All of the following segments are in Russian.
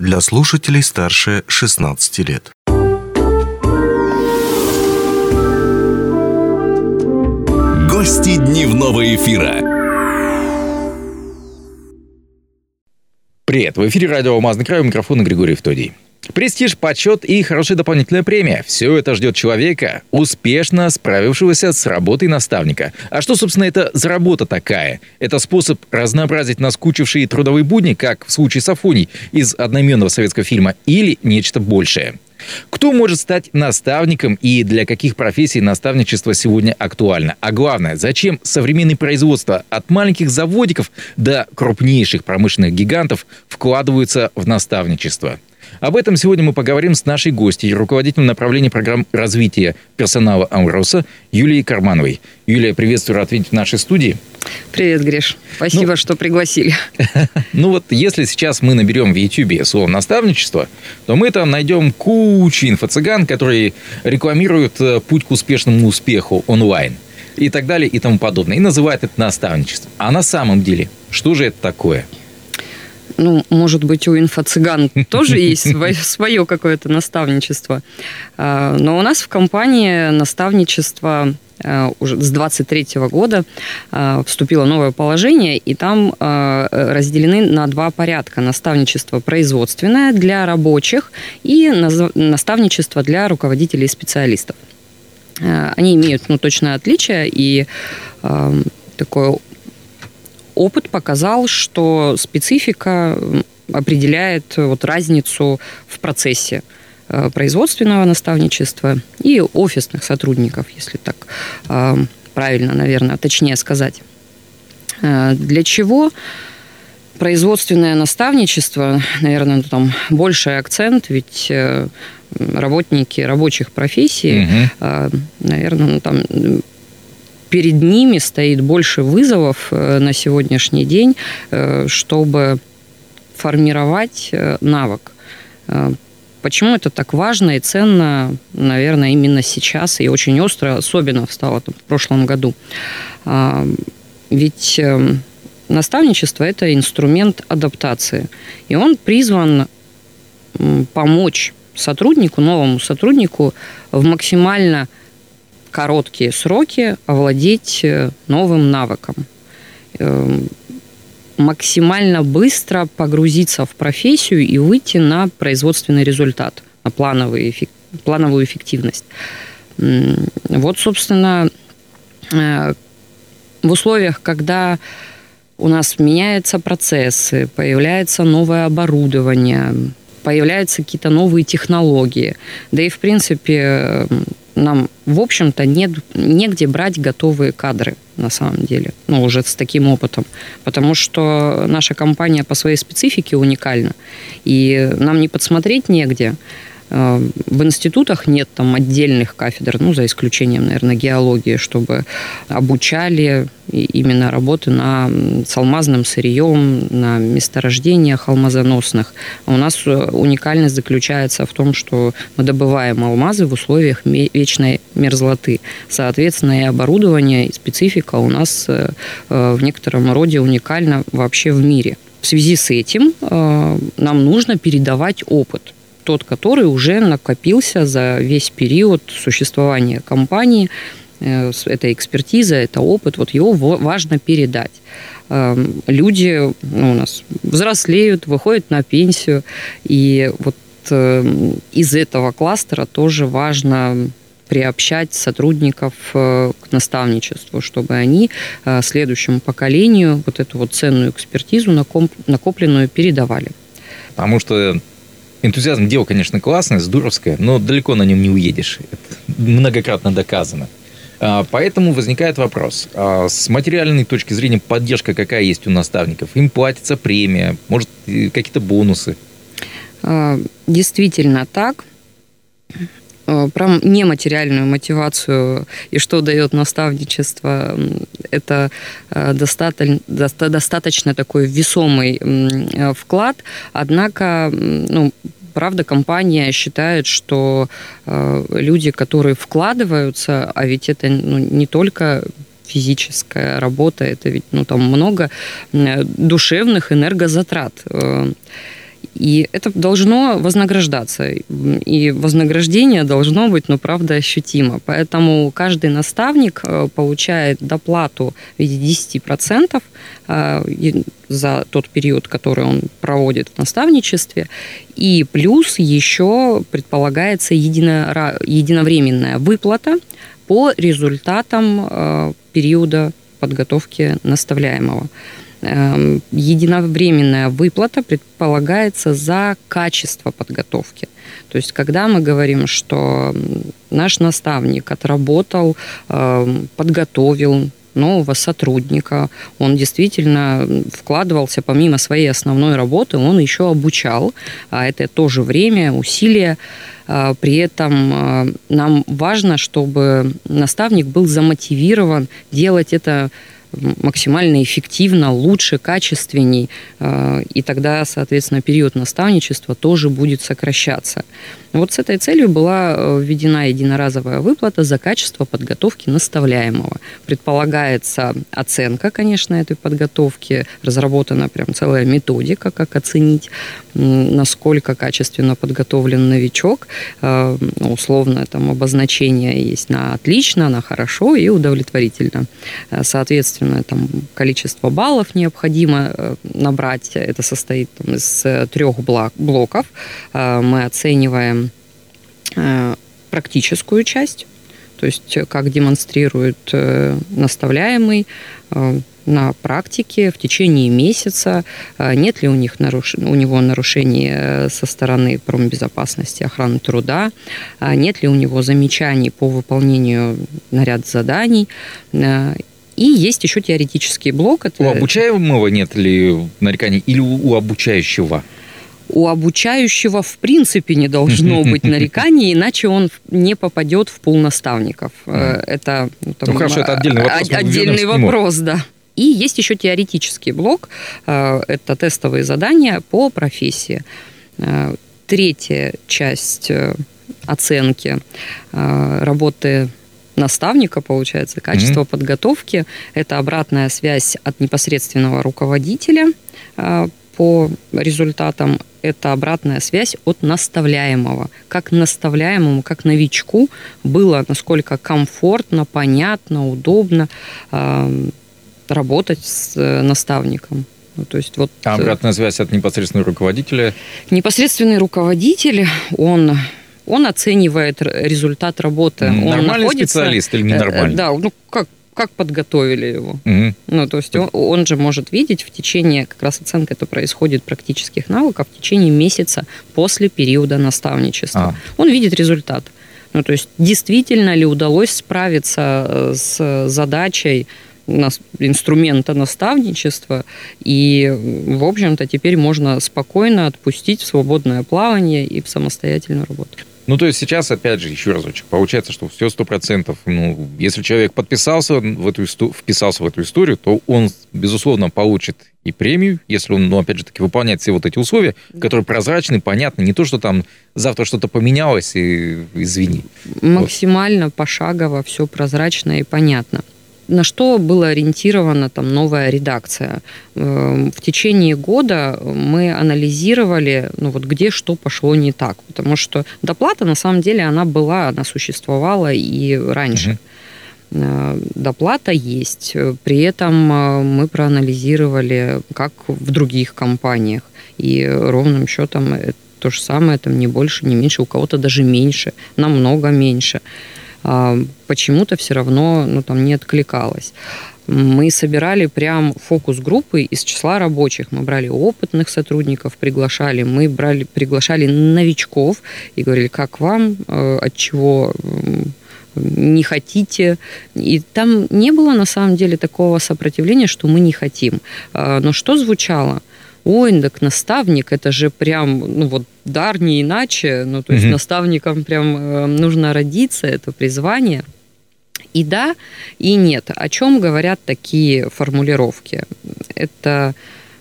для слушателей старше 16 лет. Гости дневного эфира. Привет, в эфире радио «Алмазный край» у микрофона Григорий Втодий. Престиж, почет и хорошая дополнительная премия – все это ждет человека, успешно справившегося с работой наставника. А что, собственно, это за работа такая? Это способ разнообразить наскучившие трудовые будни, как в случае с Афоней из одноименного советского фильма, или нечто большее? Кто может стать наставником и для каких профессий наставничество сегодня актуально? А главное, зачем современные производства от маленьких заводиков до крупнейших промышленных гигантов вкладываются в наставничество? Об этом сегодня мы поговорим с нашей гостьей, руководителем направления программ развития персонала Амроса Юлией Кармановой. Юлия, приветствую, рад видеть в нашей студии. Привет, Гриш. Спасибо, ну, что пригласили. Ну вот, если сейчас мы наберем в YouTube слово «наставничество», то мы там найдем кучу инфо-цыган, которые рекламируют э, путь к успешному успеху онлайн и так далее и тому подобное. И называют это наставничеством. А на самом деле, что же это такое? Ну, может быть, у инфо-цыган тоже есть свое какое-то наставничество. А, но у нас в компании наставничество а, уже с 23 года а, вступило новое положение, и там разделены на два порядка. Наставничество производственное для рабочих и наставничество для руководителей и специалистов. Они имеют ну, точное отличие, и такое опыт показал, что специфика определяет вот разницу в процессе э, производственного наставничества и офисных сотрудников, если так э, правильно, наверное, точнее сказать. Э, для чего производственное наставничество, наверное, ну, там больший акцент, ведь работники рабочих профессий, угу. наверное, ну, там перед ними стоит больше вызовов э, на сегодняшний день, э, чтобы формировать э, навык. Почему это так важно и ценно, наверное, именно сейчас и очень остро, особенно встало в прошлом году? А, ведь наставничество – это инструмент адаптации, и он призван помочь сотруднику, новому сотруднику в максимально короткие сроки овладеть э, новым навыком. Эм, максимально быстро погрузиться в профессию и выйти на производственный результат, на плановый, плановую эффективность. Вот, собственно, э, в условиях, когда у нас меняются процессы, появляется новое оборудование, появляются какие-то новые технологии, да и, в принципе, нам, в общем-то, нет, негде брать готовые кадры на самом деле, ну, уже с таким опытом, потому что наша компания по своей специфике уникальна, и нам не подсмотреть негде, в институтах нет там отдельных кафедр, ну, за исключением, наверное, геологии, чтобы обучали именно работы на, с алмазным сырьем, на месторождениях алмазоносных. У нас э, уникальность заключается в том, что мы добываем алмазы в условиях вечной мерзлоты. Соответственно, и оборудование, и специфика у нас э, в некотором роде уникальна вообще в мире. В связи с этим нам нужно передавать опыт – тот, который уже накопился за весь период существования компании. Э, это экспертиза, это опыт, вот его важно передать. Эм, люди ну, у нас взрослеют, выходят на пенсию, и вот эм, из этого кластера тоже важно приобщать сотрудников э, к наставничеству, чтобы они э, следующему поколению вот эту вот ценную экспертизу накопленную передавали. Потому что Энтузиазм дело, конечно, классное, здоровское, но далеко на нем не уедешь. Это многократно доказано. А, поэтому возникает вопрос. А, с материальной точки зрения поддержка какая есть у наставников? Им платится премия, может, какие-то бонусы? А, действительно так. Про нематериальную мотивацию и что дает наставничество, это достаточно, достаточно такой весомый вклад. Однако, ну, правда, компания считает, что э, люди, которые вкладываются, а ведь это ну, не только физическая работа, это ведь ну, там много душевных энергозатрат. И это должно вознаграждаться. И вознаграждение должно быть, ну, правда, ощутимо. Поэтому каждый наставник э, получает доплату в виде 10% э, за тот период, который он проводит в наставничестве. И плюс еще предполагается едино, единовременная выплата по результатам э, периода подготовки наставляемого. Эм, единовременная выплата предполагается за качество подготовки. То есть, когда мы говорим, что наш наставник отработал, эм, подготовил нового сотрудника, он действительно вкладывался помимо своей основной работы, он еще обучал, а это тоже время, усилия. Э, при этом э, нам важно, чтобы наставник был замотивирован делать это максимально эффективно, лучше, качественней, э, и тогда, соответственно, период наставничества тоже будет сокращаться. Вот с этой целью была э, введена единоразовая выплата за качество подготовки наставляемого. Предполагается оценка, конечно, этой подготовки, разработана прям целая методика, как оценить, насколько качественно подготовлен новичок. Э, ну, условно там обозначение есть на отлично, на хорошо и удовлетворительно. Соответственно, там количество баллов необходимо набрать. Это состоит там, из трех блоков. Мы оцениваем Э, практическую часть, то есть э, как демонстрирует э, наставляемый на практике в течение месяца, нет ли у, них наруш... у него нарушений со стороны промбезопасности, охраны труда, нет ли у него замечаний по выполнению наряд заданий. И есть еще теоретический блок. Это... У обучаемого нет ли нареканий или у обучающего? у обучающего в принципе не должно быть нареканий, иначе он не попадет в пул наставников. Э, это, ну, там, ну хорошо, это отдельный вопрос. Отдельный вопрос, да. И есть еще теоретический блок. Э, это тестовые задания по профессии. Э, третья часть оценки работы наставника, получается, качество mm-hmm. подготовки. Это обратная связь от непосредственного руководителя по результатам это обратная связь от наставляемого. Как наставляемому, как новичку было насколько комфортно, понятно, удобно э, работать с э, наставником. Ну, то есть вот, а обратная связь от непосредственного руководителя? Непосредственный руководитель, он он оценивает результат работы. Нормальный он находится, специалист или ненормальный? Э, да, ну как как подготовили его. Угу. Ну, то есть он, он же может видеть в течение, как раз оценка это происходит практических навыков, в течение месяца после периода наставничества. А. Он видит результат. Ну, то есть действительно ли удалось справиться э, с задачей инструмента наставничества, и, в общем-то, теперь можно спокойно отпустить в свободное плавание и в самостоятельную работу. Ну, то есть сейчас, опять же, еще разочек, получается, что все сто процентов, ну, если человек подписался в эту, вписался в эту историю, то он, безусловно, получит и премию, если он, ну, опять же таки, выполняет все вот эти условия, которые прозрачны, понятны, не то, что там завтра что-то поменялось, и извини. Максимально вот. пошагово, все прозрачно и понятно на что была ориентирована там новая редакция. Эм, в течение года мы анализировали, ну вот где что пошло не так, потому что доплата на самом деле она была, она существовала и раньше. Угу. Доплата есть. При этом э, мы проанализировали, как в других компаниях. И ровным счетом то же самое, там не больше, не меньше, у кого-то даже меньше, намного меньше. А, почему-то все равно ну, там не откликалось. Мы собирали прям фокус-группы из числа рабочих. Мы брали опытных сотрудников, приглашали, мы брали, приглашали новичков и говорили, как вам, э, от чего не хотите. И там не было на самом деле такого сопротивления, что мы не хотим. А, но что звучало? Ой, так наставник, это же прям, ну вот дар не иначе, ну то есть угу. наставникам прям э, нужно родиться, это призвание. И да, и нет. О чем говорят такие формулировки? Это,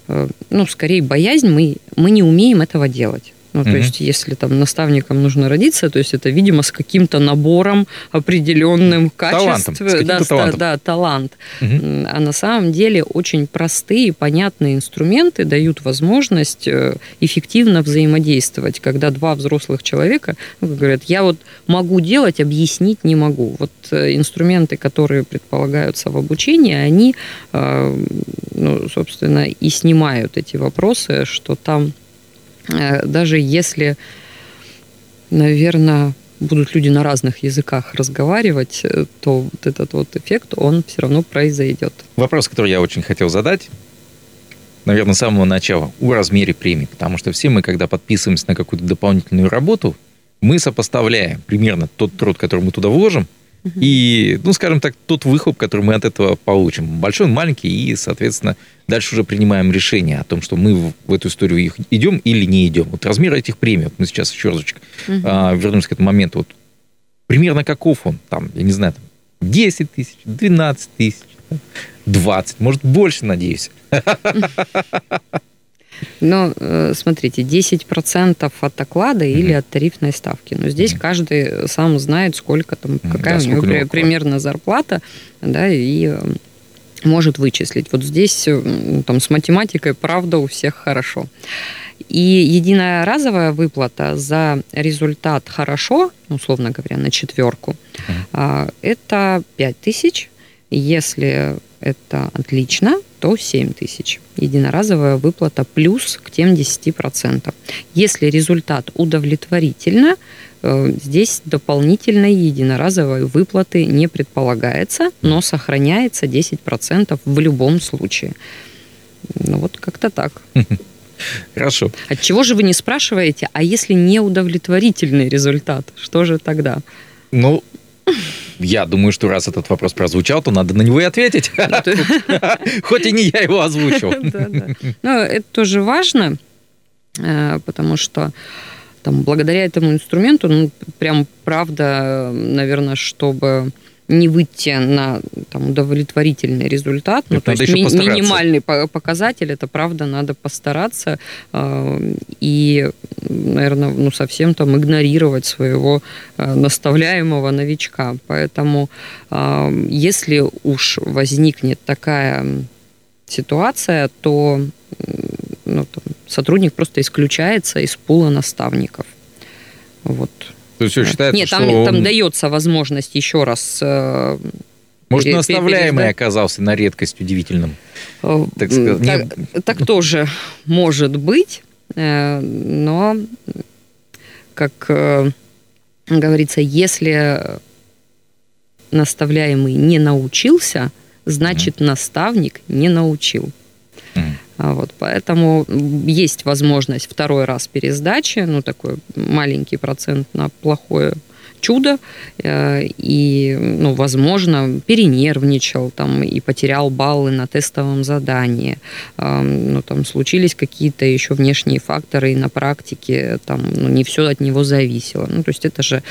э, ну, скорее боязнь, мы, мы не умеем этого делать. Ну, то есть, если там наставникам нужно родиться, то есть это, видимо, с каким-то набором определенным качеств. Талантом, да, талантом. да, талант. Угу. А на самом деле очень простые, понятные инструменты дают возможность э, эффективно взаимодействовать, когда два взрослых человека ну, говорят, я вот могу делать, объяснить не могу. Вот э, инструменты, которые предполагаются в обучении, они, э, ну, собственно, и снимают эти вопросы, что там Э, даже если, наверное, будут люди на разных языках разговаривать, э, то вот этот вот эффект, он все равно произойдет. Вопрос, который я очень хотел задать, наверное, с самого начала, о размере премии. Потому что все мы, когда подписываемся на какую-то дополнительную работу, мы сопоставляем примерно тот труд, который мы туда вложим, и, ну, скажем так, тот выхлоп, который мы от этого получим. Большой, маленький, и, соответственно, дальше уже принимаем решение о том, что мы в эту историю идем или не идем. Вот размер этих премий, вот мы сейчас еще разочек угу. а, вернемся к этому моменту. Вот, примерно каков он? Там, я не знаю, там, 10 тысяч, 12 тысяч, 20, может, больше, надеюсь. Но э, смотрите, 10% от оклада mm-hmm. или от тарифной ставки. Но здесь mm-hmm. каждый сам знает, сколько там, mm-hmm. какая да, у него, него примерно зарплата, да, и э, может вычислить. Вот здесь э, там с математикой, правда, у всех хорошо. И единая разовая выплата за результат хорошо, условно говоря, на четверку, mm-hmm. это 5 тысяч. Если это отлично, то 7 тысяч. Единоразовая выплата плюс к тем 10%. Если результат удовлетворительно, э, здесь дополнительной единоразовой выплаты не предполагается, но сохраняется 10% в любом случае. Ну вот как-то так. Хорошо. От чего же вы не спрашиваете, а если неудовлетворительный результат, что же тогда? Ну, я думаю, что раз этот вопрос прозвучал, то надо на него и ответить. Хоть и не я его озвучил. Ну, это тоже важно, э, потому что там, благодаря этому инструменту, ну, прям правда, наверное, чтобы не выйти на там, удовлетворительный результат, ну, то есть ми- минимальный показатель, это правда, надо постараться э, и, наверное, ну, совсем там игнорировать своего э, наставляемого новичка. Поэтому, э, если уж возникнет такая ситуация, то ну, там, сотрудник просто исключается из пула наставников. Вот. То есть все считается, Нет, там, что там дается возможность еще раз э, может, наставляемый оказался на редкость удивительным? Э, так, сказать, так, не... так тоже может быть, э, но, как говорится, если наставляемый не научился, значит, наставник не научил. А вот, поэтому есть возможность второй раз пересдачи, ну, такой маленький процент на плохое чудо, э, и, ну, возможно, перенервничал там и потерял баллы на тестовом задании. Ну, там случились какие-то еще внешние факторы, и на практике там, ну, не все от него зависело. Ну, то есть это же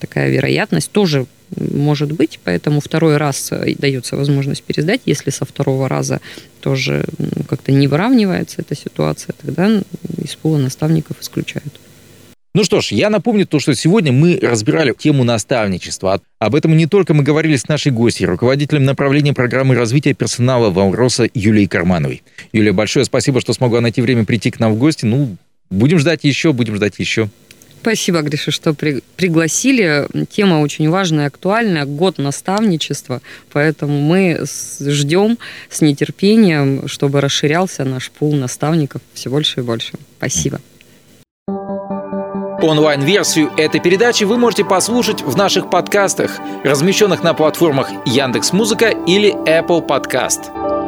такая вероятность тоже может быть, поэтому второй раз э, дается возможность пересдать. Если со второго раза тоже как-то не выравнивается эта ситуация, тогда из пула наставников исключают. Ну что ж, я напомню то, что сегодня мы разбирали тему наставничества. Об этом не только мы говорили с нашей гостьей, руководителем направления программы развития персонала Валроса Юлией Кармановой. Юлия, большое спасибо, что смогла найти время прийти к нам в гости. Ну, будем ждать еще, будем ждать еще. Спасибо, Гриша, что при, пригласили. Тема очень важная, актуальная. Год наставничества. Поэтому мы ждем с нетерпением, чтобы расширялся наш пул наставников все больше и больше. Спасибо. Онлайн-версию этой передачи вы можете послушать в наших подкастах, размещенных на платформах Яндекс.Музыка или Apple Podcast.